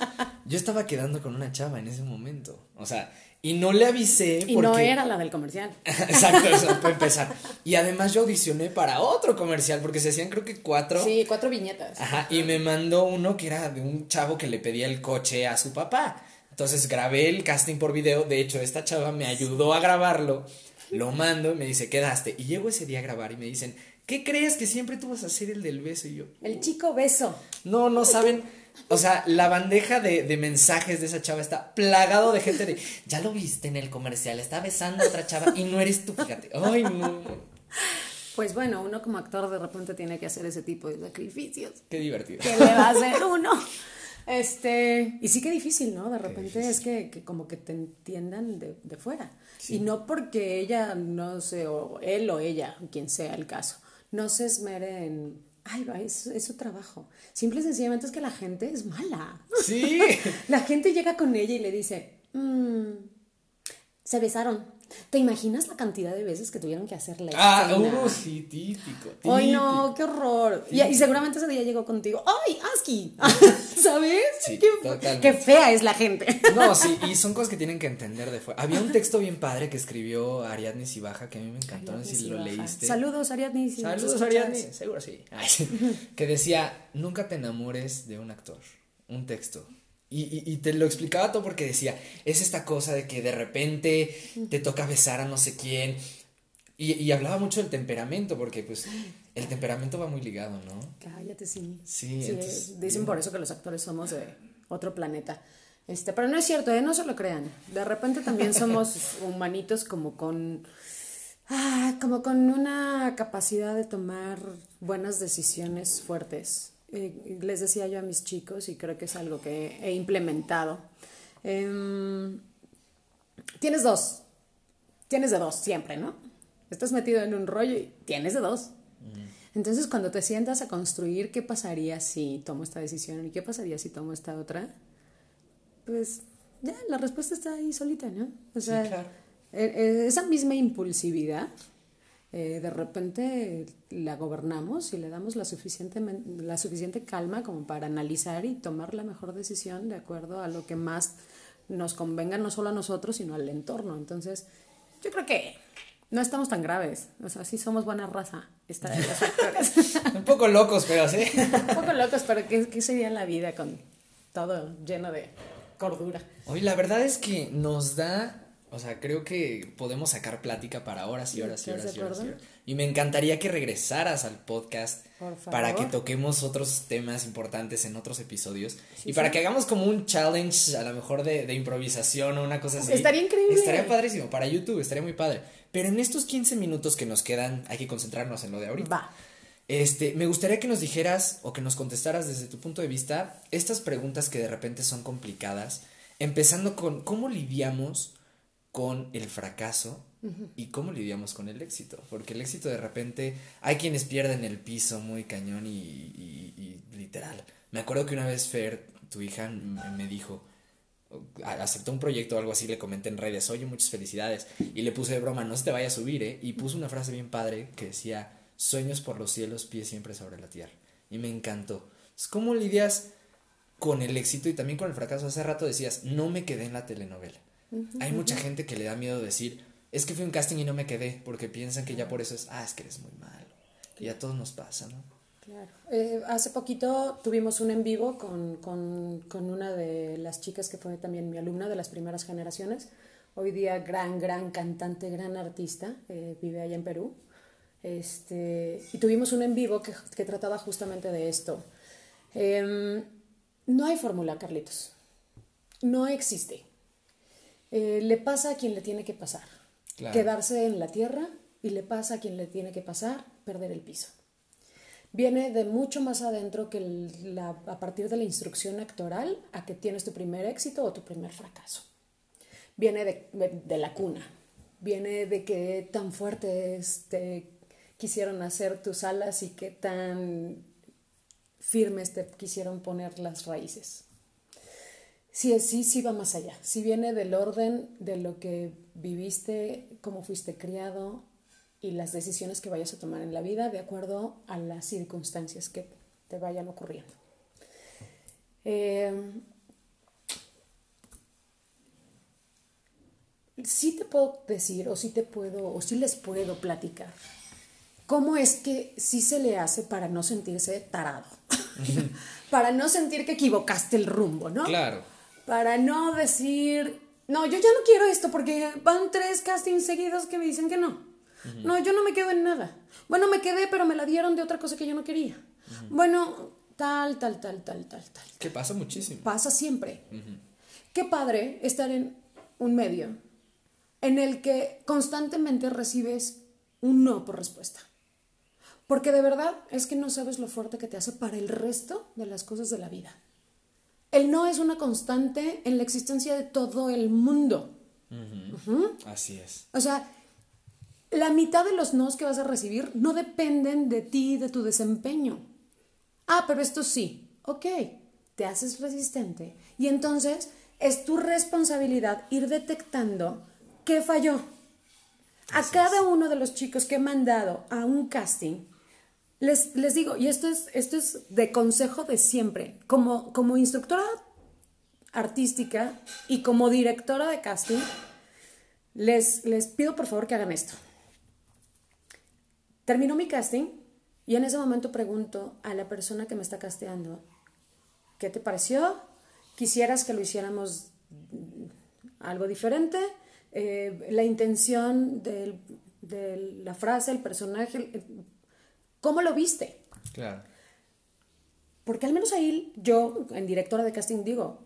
Yo estaba quedando con una chava en ese momento. O sea, y no le avisé. Y no era la del comercial. Exacto, eso para empezar. Y además yo audicioné para otro comercial, porque se hacían creo que cuatro. Sí, cuatro viñetas. Ajá, y me mandó uno que era de un chavo que le pedía el coche a su papá. Entonces grabé el casting por video. De hecho, esta chava me ayudó a grabarlo. Lo mando y me dice, quedaste. Y llego ese día a grabar y me dicen, ¿qué crees que siempre tú vas a hacer el del beso? Y yo. El chico beso. No, no saben. O sea, la bandeja de, de, mensajes de esa chava está plagado de gente de, ya lo viste en el comercial, está besando a otra chava y no eres tú, fíjate. Ay, no. Pues bueno, uno como actor de repente tiene que hacer ese tipo de sacrificios. Qué divertido. ¿Qué le va a hacer uno? Este, y sí que difícil, ¿no? De repente es que, que, como que te entiendan de, de fuera. Y no porque ella, no sé, o él o ella, quien sea el caso, no se esmere en ay, es, es su trabajo. Simple y sencillamente es que la gente es mala. Sí. la gente llega con ella y le dice, mmm, se besaron. ¿Te imaginas la cantidad de veces que tuvieron que hacerle Ah, uh, sí, típico, Ay, no, qué horror. Y, y, seguramente ese día llegó contigo. ¡Ay, Aski! ¿Sabes? Sí, qué, fea es la gente. No, sí, y son cosas que tienen que entender de fuera. Había un texto bien padre que escribió Ariadne Sibaja que a mí me encantó, no sé si lo leíste. Saludos, Ariadne. si Saludos. Ariadne, seguro sí. Ay, sí. Que decía, nunca te enamores de un actor, un texto. Y, y, y te lo explicaba todo porque decía, es esta cosa de que de repente te toca besar a no sé quién. Y, y hablaba mucho del temperamento, porque pues el temperamento va muy ligado, ¿no? Cállate, sí. Sí, Sí, entonces, dicen por eso que los actores somos de otro planeta. Este, pero no es cierto, ¿eh? no se lo crean. De repente también somos humanitos como con ah, como con una capacidad de tomar buenas decisiones fuertes. Eh, les decía yo a mis chicos y creo que es algo que he implementado. Em, tienes dos, tienes de dos siempre, ¿no? Estás metido en un rollo y tienes de dos. Entonces, cuando te sientas a construir qué pasaría si tomo esta decisión y qué pasaría si tomo esta otra, pues ya, la respuesta está ahí solita, ¿no? O Sí, sea, claro. eh, eh, esa misma impulsividad, eh, de repente la gobernamos y le damos la suficiente, la suficiente calma como para analizar y tomar la mejor decisión de acuerdo a lo que más nos convenga, no solo a nosotros, sino al entorno. Entonces, yo creo que no estamos tan graves. O sea, sí somos buena raza, esta de los actores. Un poco locos, pero sí. Un poco locos, pero ¿qué, ¿qué sería la vida con todo lleno de cordura? Oye, la verdad es que nos da, o sea, creo que podemos sacar plática para horas y horas y ¿Estás horas y horas. y horas. Y me encantaría que regresaras al podcast para que toquemos otros temas importantes en otros episodios Sí, y para sí. que hagamos como un challenge a lo mejor de, de improvisación o una cosa así. Estaría increíble. Estaría padrísimo para YouTube, estaría muy padre. Pero en estos 15 minutos que nos quedan hay que concentrarnos en lo de ahorita. Va. Este, me gustaría que nos dijeras o que nos contestaras desde tu punto de vista estas preguntas que de repente son complicadas, empezando con cómo lidiamos con el fracaso y cómo lidiamos con el éxito, porque el éxito de repente hay quienes pierden el piso muy cañón y, y- y literal. Me acuerdo que una vez Fer, tu hija, me dijo, aceptó un proyecto o algo así, le comenté en redes, oye, muchas felicidades. Y le puse de broma, no se te vaya a subir, ¿eh? Y puso una frase bien padre que decía, sueños por los cielos, pies siempre sobre la tierra. Y me encantó. Entonces, ¿Cómo lidias con el éxito y también con el fracaso? Hace rato decías, no me quedé en la telenovela. Hay mucha gente que le da miedo decir, es que fui a un casting y no me quedé, porque piensan que ya por eso es, ah, es que eres muy malo. Y a todos nos pasa, ¿no? Claro. Eh, hace poquito tuvimos un en vivo con, con, con una de las chicas que fue también mi alumna de las primeras generaciones. Hoy día gran, gran cantante, gran artista, eh, vive allá en Perú. Este, y tuvimos un en vivo que, que trataba justamente de esto. Em, no hay fórmula, Carlitos. No existe. Eh, le pasa a quien le tiene que pasar. Claro. Quedarse en la tierra y le pasa a quien le tiene que pasar perder el piso. Viene de mucho más adentro que el- la- a partir de la instrucción actoral a que tienes tu primer éxito o tu primer fracaso. Viene de, de- de la cuna. Viene de que tan fuertes te quisieron hacer tus alas y que tan firmes te quisieron poner las raíces. Sí, sí, sí va más allá. Sí viene del orden de lo que viviste, cómo fuiste criado y las decisiones que vayas a tomar en la vida de acuerdo a las circunstancias que te vayan ocurriendo. Eh, sí te puedo decir, o sí te puedo, o sí les puedo platicar, cómo es que sí se le hace para no sentirse tarado, para no sentir que equivocaste el rumbo, ¿no? Claro. Para no decir, no, yo ya no quiero esto porque van tres castings seguidos que me dicen que no. No, yo no me quedo en nada. Bueno, me quedé, pero me la dieron de otra cosa que yo no quería. Bueno, tal, tal, tal, tal, tal, tal. Que pasa muchísimo. Pasa siempre. Qué padre estar en un medio en el que constantemente recibes un no por respuesta. Porque de verdad es que no sabes lo fuerte que te hace para el resto de las cosas de la vida. El no es una constante en la existencia de todo el mundo. Así es. O sea, la mitad de los nos que vas a recibir no dependen de ti, de tu desempeño. Ah, pero esto sí. Ok, te haces resistente. Y entonces es tu responsabilidad ir detectando qué falló. A cada uno de los chicos que he mandado a un casting, Les, les digo, y esto es, esto es de consejo de siempre, como, como instructora artística y como directora de casting, les, les pido por favor que hagan esto. Termino mi casting y en ese momento pregunto a la persona que me está casteando, ¿qué te pareció? ¿Quisieras que lo hiciéramos algo diferente? Eh, la intención de la frase, el personaje, ¿cómo lo viste? Claro. Porque al menos ahí yo, en directora de casting, digo,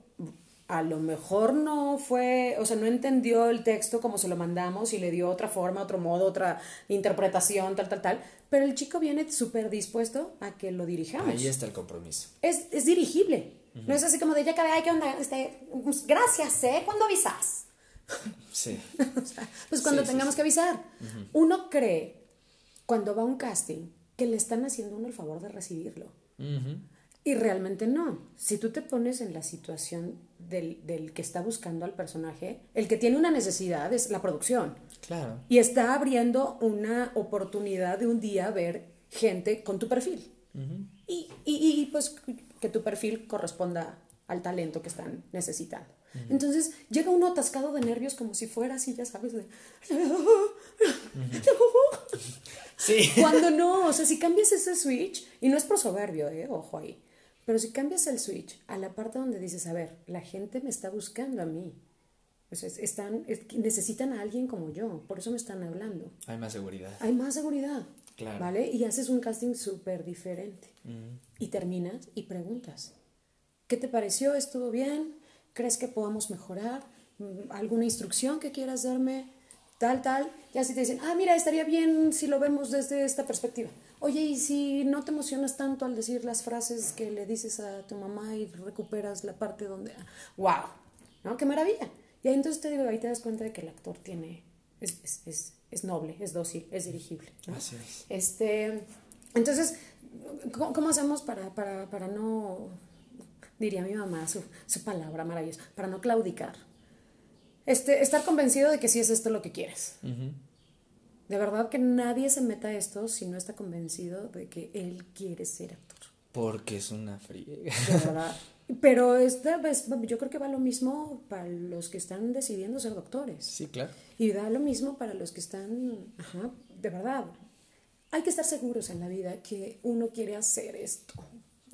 a lo mejor no fue, o sea, no entendió el texto como se lo mandamos y le dio otra forma, otro modo, otra interpretación, tal, tal, tal, pero el chico viene súper dispuesto a que lo dirijamos. Ahí está el compromiso. Es, es dirigible. No es así como de ya acabé, ay, ¿qué onda? Este, pues, gracias, ¿eh? ¿Cuándo avisas? Sí. O sea, pues cuando Sí, tengamos sí. que avisar. Uno cree, cuando va a un casting, que le están haciendo uno el favor de recibirlo. Y realmente no. Si tú te pones en la situación del, del que está buscando al personaje, el que tiene una necesidad es la producción. Claro. Y está abriendo una oportunidad de un día ver gente con tu perfil. y, y, y, pues que tu perfil corresponda al talento que están necesitando. Entonces llega uno atascado de nervios como si fuera así, ya sabes, de... Sí. Cuando no, o sea, si cambias ese switch, y no es por soberbio, eh, ojo ahí, pero si cambias el switch a la parte donde dices, a ver, la gente me está buscando a mí, o sea, es- están, es- necesitan a alguien como yo, por eso me están hablando. Hay más seguridad. Hay más seguridad, Claro. ¿vale? Y haces un casting súper diferente. Y terminas y preguntas, ¿qué te pareció? ¿Estuvo bien? ¿Crees que podamos mejorar? Mm, ¿Alguna instrucción que quieras darme? Tal, tal. Y así te dicen, ah, mira, estaría bien si lo vemos desde esta perspectiva. Oye, y si no te emocionas tanto al decir las frases que le dices a tu mamá y recuperas la parte donde, wow, ¿no? ¡Qué maravilla! Y ahí entonces te digo, ahí te das cuenta de que el actor tiene, es, es, es, es noble, es dócil, es dirigible. ¿no? Así es. Este, entonces, ¿cómo, cómo hacemos para, para, para no, diría mi mamá, su, su palabra maravillosa, para no claudicar? Este, estar convencido de que sí es esto lo que quieres. De verdad que nadie se meta a esto si no está convencido de que él quiere ser actor. Porque es una friega. De verdad. Pero esta vez, yo creo que va lo mismo para los que están decidiendo ser doctores. Sí, claro. Y da lo mismo para los que están, ajá, de verdad. Hay que estar seguros en la vida que uno quiere hacer esto.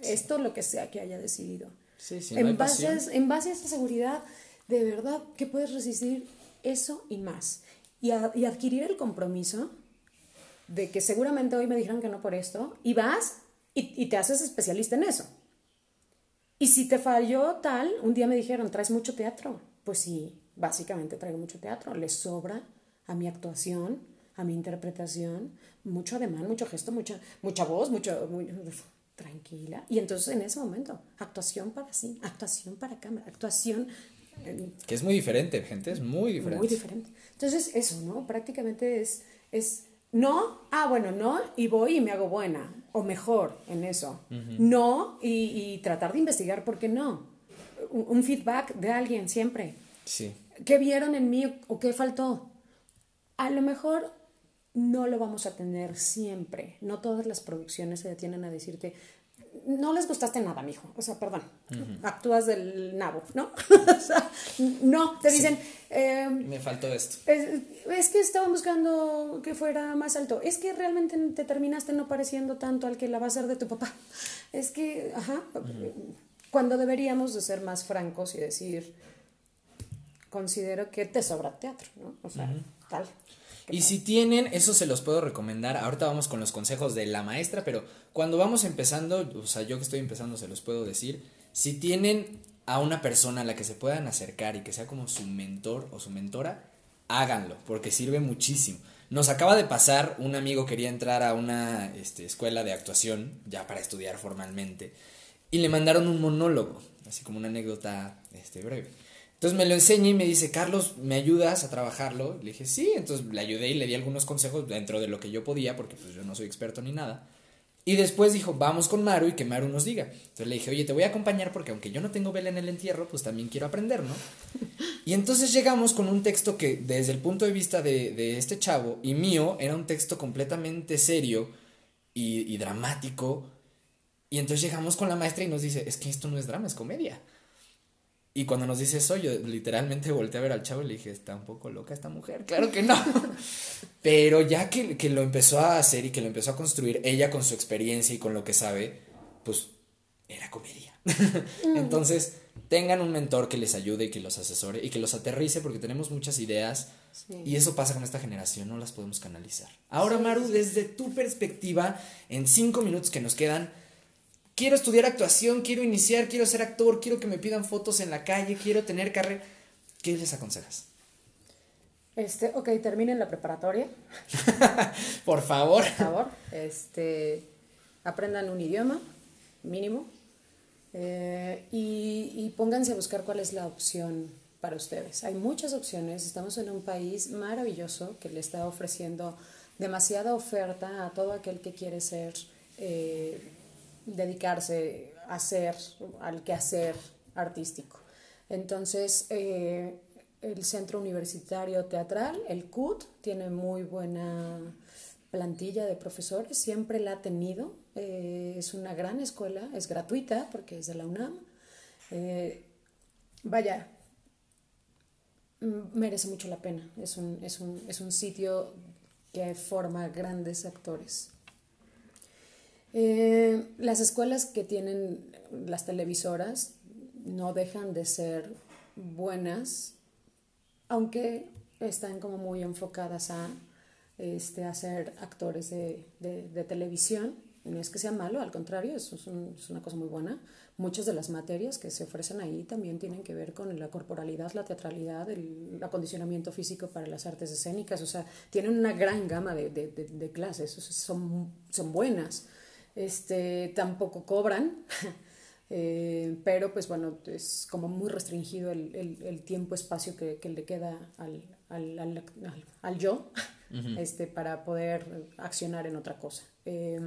Esto lo que sea que haya decidido. Sí, sí, no en, base a, en base a esta seguridad, de verdad que puedes resistir eso y más. Y, a- y adquirir el compromiso de que seguramente hoy me dijeron que no por esto, y vas y, y te haces especialista en eso. Y si te falló tal, un día me dijeron, ¿traes mucho teatro? Pues sí, básicamente traigo mucho teatro. Le sobra a mi actuación, a mi interpretación, mucho ademán, mucho gesto, mucha, mucha voz, mucho, muy- tranquila. Y entonces en ese momento, actuación para sí, actuación para cámara, actuación eh, Que es muy diferente, gente. Es muy diferente. muy diferente. Entonces, eso, ¿no? Prácticamente es, es no, ah, bueno, no, y voy y me hago buena, o mejor en eso. No, y, y tratar de investigar por qué no. Un, un feedback de alguien siempre. Sí. ¿Qué vieron en mí o qué faltó? A lo mejor no lo vamos a tener siempre. No todas las producciones se detienen a decirte, no les gustaste nada, mijo. O sea, perdón, actúas del nabo, ¿no? o sea, no, te dicen, em, Me faltó esto. es, es que estaban buscando que fuera más alto. Es que realmente te terminaste no pareciendo tanto al que la va a hacer de tu papá. Es que, ajá, cuando deberíamos de ser más francos y decir, considero que te sobra teatro, ¿no? O sea, tal. Y si tienen, eso se los puedo recomendar. Ahorita vamos con los consejos de la maestra, pero cuando vamos empezando, o sea, yo que estoy empezando se los puedo decir, si tienen a una persona a la que se puedan acercar y que sea como su mentor o su mentora, háganlo, porque sirve muchísimo. Nos acaba de pasar, un amigo quería entrar a una este, escuela de actuación, ya para estudiar formalmente, y le mandaron un monólogo, así como una anécdota este, breve. Entonces me lo enseña y me dice, Carlos, ¿me ayudas a trabajarlo? Le dije, sí, entonces le ayudé y le di algunos consejos dentro de lo que yo podía, porque pues yo no soy experto ni nada. Y después dijo, vamos con Maru y que Maru nos diga. Entonces le dije, oye, te voy a acompañar porque aunque yo no tengo vela en el entierro, pues también quiero aprender, ¿no? Y entonces llegamos con un texto que desde el punto de vista de, de este chavo y mío era un texto completamente serio y, dramático. Y entonces llegamos con la maestra y nos dice, es que esto no es drama, es comedia. Y cuando nos dice eso, yo literalmente volteé a ver al chavo y le dije, está un poco loca esta mujer, claro que no. Pero ya que, que, lo empezó a hacer y que lo empezó a construir, ella con su experiencia y con lo que sabe, pues era comedia. Mm. Entonces, tengan un mentor que les ayude y que los asesore y que los aterrice porque tenemos muchas ideas y eso pasa con esta generación, no las podemos canalizar. Ahora, Maru, desde tu perspectiva, en cinco minutos que nos quedan, quiero estudiar actuación, quiero iniciar, quiero ser actor, quiero que me pidan fotos en la calle, quiero tener carrera. ¿Qué les aconsejas? Este, ok, terminen la preparatoria. Por favor. Por favor. Este, aprendan un idioma mínimo eh, y, y pónganse a buscar cuál es la opción para ustedes. Hay muchas opciones. Estamos en un país maravilloso que le está ofreciendo demasiada oferta a todo aquel que quiere ser, eh, dedicarse a ser, al quehacer artístico. Entonces, eh, el Centro Universitario Teatral, el CUT, tiene muy buena plantilla de profesores, siempre la ha tenido. Eh, es una gran escuela, es gratuita porque es de la UNAM. vaya, merece mucho la pena. Es un, es un, es un sitio que forma grandes actores. Eh, las escuelas que tienen las televisoras no dejan de ser buenas, aunque están como muy enfocadas a, este, a ser actores de, de, de televisión. No es que sea malo, al contrario, es, es una cosa muy buena muchas de las materias que se ofrecen ahí también tienen que ver con la corporalidad, la teatralidad, el acondicionamiento físico para las artes escénicas, o sea, tienen una gran gama de, de, clases, son, son buenas. Este, tampoco cobran, eh, pero pues bueno, es como muy restringido el, el, el tiempo-espacio que, que, le queda al, al, al, al yo este, para poder accionar en otra cosa. Eh,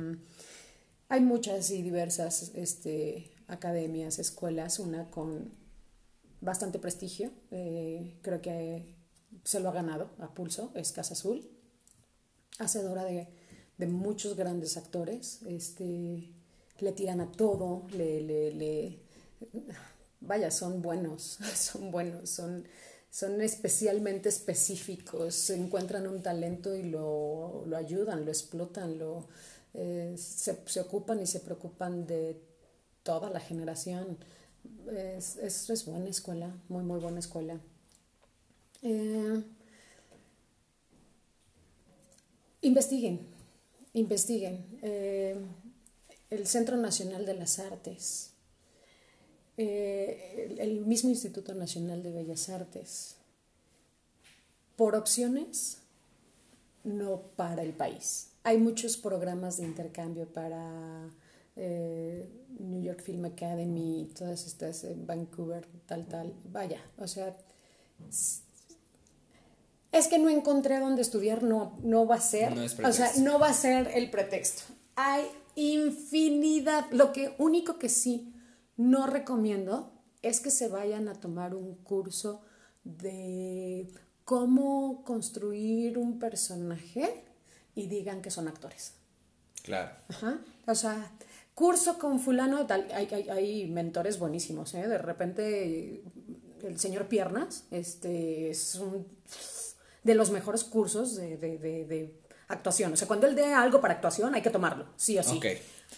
hay muchas y diversas este, academias, escuelas, una con bastante prestigio, eh, creo que se lo ha ganado a pulso, es Casa Azul, hacedora de, de muchos grandes actores, este, le tiran a todo, le, le, le, vaya, son buenos, son buenos, son, son especialmente específicos, encuentran un talento y lo, lo ayudan, lo explotan, lo, eh, se, se ocupan y se preocupan de toda la generación. Es, es, buena escuela, muy, muy buena escuela. Eh, investiguen, investiguen. Eh, el Centro Nacional de las Artes, eh, el, mismo Instituto Nacional de Bellas Artes, por opciones, no para el país. Hay muchos programas de intercambio para eh, New York Film Academy, todas estas en Vancouver, tal, tal. Vaya, o sea, es que no encontré dónde estudiar, no, no va a ser, o sea, no va a ser el pretexto. Hay infinidad. Lo que único que sí no recomiendo es que se vayan a tomar un curso de cómo construir un personaje y digan que son actores. Claro. Ajá. O sea, curso con fulano, tal, hay, hay, hay mentores buenísimos, ¿eh? De repente el señor Piernas este, es un de los mejores cursos de, de, de, de actuación. O sea, cuando él dé algo para actuación hay que tomarlo, sí o sí. Ok.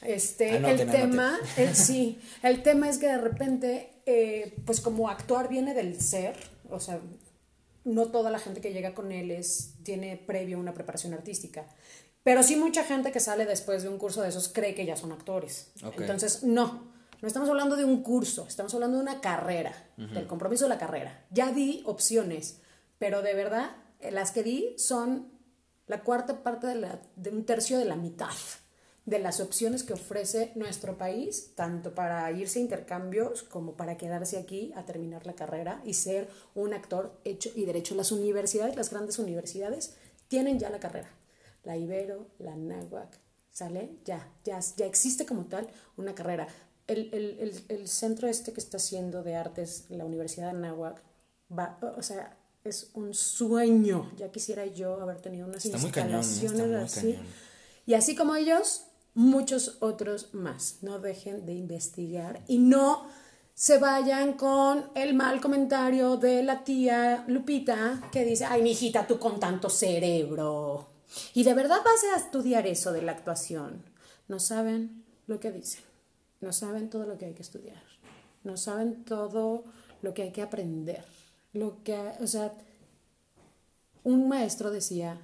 Este, Anoten, el tema, el, sí, el tema es que de repente, eh, pues como actuar viene del ser, o sea, no toda la gente que llega con él es, tiene previo una preparación artística. Pero sí mucha gente que sale después de un curso de esos cree que ya son actores. Ok. Entonces, no, no estamos hablando de un curso, estamos hablando de una carrera, del compromiso de la carrera. Ya di opciones, pero de verdad, eh, las que di son la cuarta parte de, la- de un tercio de la mitad de las opciones que ofrece nuestro país, tanto para irse a intercambios como para quedarse aquí a terminar la carrera y ser un actor hecho y derecho. Las universidades, las grandes universidades, tienen ya la carrera. La Ibero, la Náhuac, ¿sale? Ya, ya, ya existe como tal una carrera. El, el, el, el centro este que está haciendo de artes, la Universidad de Náhuac, va, o sea, es un sueño. Ya quisiera yo haber tenido unas Está muy cañón, instalaciones así. cañón. Y así como ellos, muchos otros más. No dejen de investigar y no se vayan con el mal comentario de la tía Lupita que dice, ay, mijita, tú con tanto cerebro. Y de verdad vas a estudiar eso de la actuación. No saben lo que dicen. No saben todo lo que hay que estudiar. No saben todo lo que hay que aprender. Lo que, o sea, un maestro decía,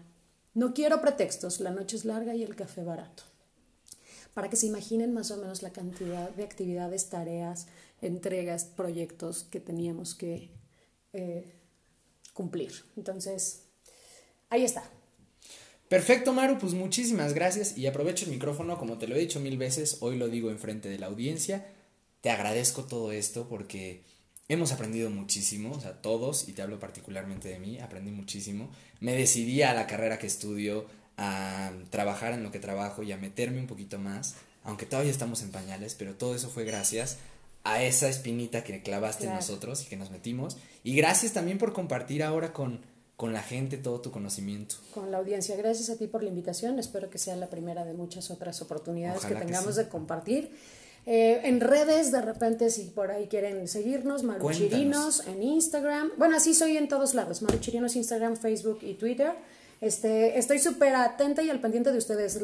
no quiero pretextos, la noche es larga y el café barato. Para que se imaginen más o menos la cantidad de actividades, tareas, entregas, proyectos que teníamos que eh, cumplir. Entonces, ahí está. Perfecto, Maru, pues muchísimas gracias y aprovecho el micrófono, como te lo he dicho mil veces, hoy lo digo enfrente de la audiencia. Te agradezco todo esto porque hemos aprendido muchísimo, o sea, todos, y te hablo particularmente de mí, aprendí muchísimo. Me decidí a la carrera que estudio, a trabajar en lo que trabajo y a meterme un poquito más, aunque todavía estamos en pañales, pero todo eso fue gracias a esa espinita que clavaste en nosotros y que nos metimos. Y gracias también por compartir ahora con, con la gente todo tu conocimiento. Con la audiencia. Gracias a ti por la invitación. Espero que sea la primera de muchas otras oportunidades que tengamos de compartir. Eh, en redes, de repente, si por ahí quieren seguirnos, Maruchirinos en Instagram. Bueno, así soy en todos lados. Maruchirinos, Instagram, Facebook y Twitter. Este, estoy súper atenta y al pendiente de ustedes.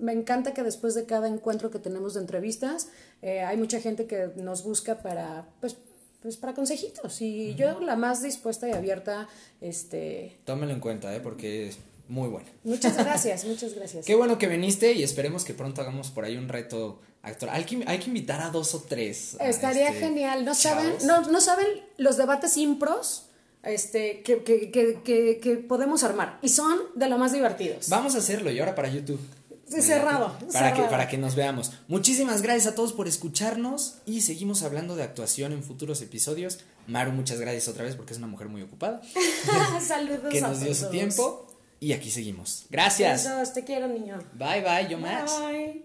Me encanta que después de cada encuentro que tenemos de entrevistas, eh, hay mucha gente que nos busca para, pues, pues para consejitos. Y yo la más dispuesta y abierta, este... Tómelo en cuenta, ¿eh? Porque es muy bueno. Muchas gracias, muchas gracias. Qué bueno que viniste y esperemos que pronto hagamos por ahí un reto actor. Hay que, hay que invitar a dos o tres. Estaría este, genial. ¿No saben, no, no saben los debates impros? este, que, que, que, que, podemos armar. Y son de lo más divertidos. Vamos a hacerlo y ahora para YouTube. cerrado. Para, Que, para que nos veamos. Muchísimas gracias a todos por escucharnos y seguimos hablando de actuación en futuros episodios. Maru, muchas gracias otra vez porque es una mujer muy ocupada. Saludos que nos dio su tiempo y aquí seguimos. Gracias. Te quiero, niño. Bye, bye, yo más. Bye.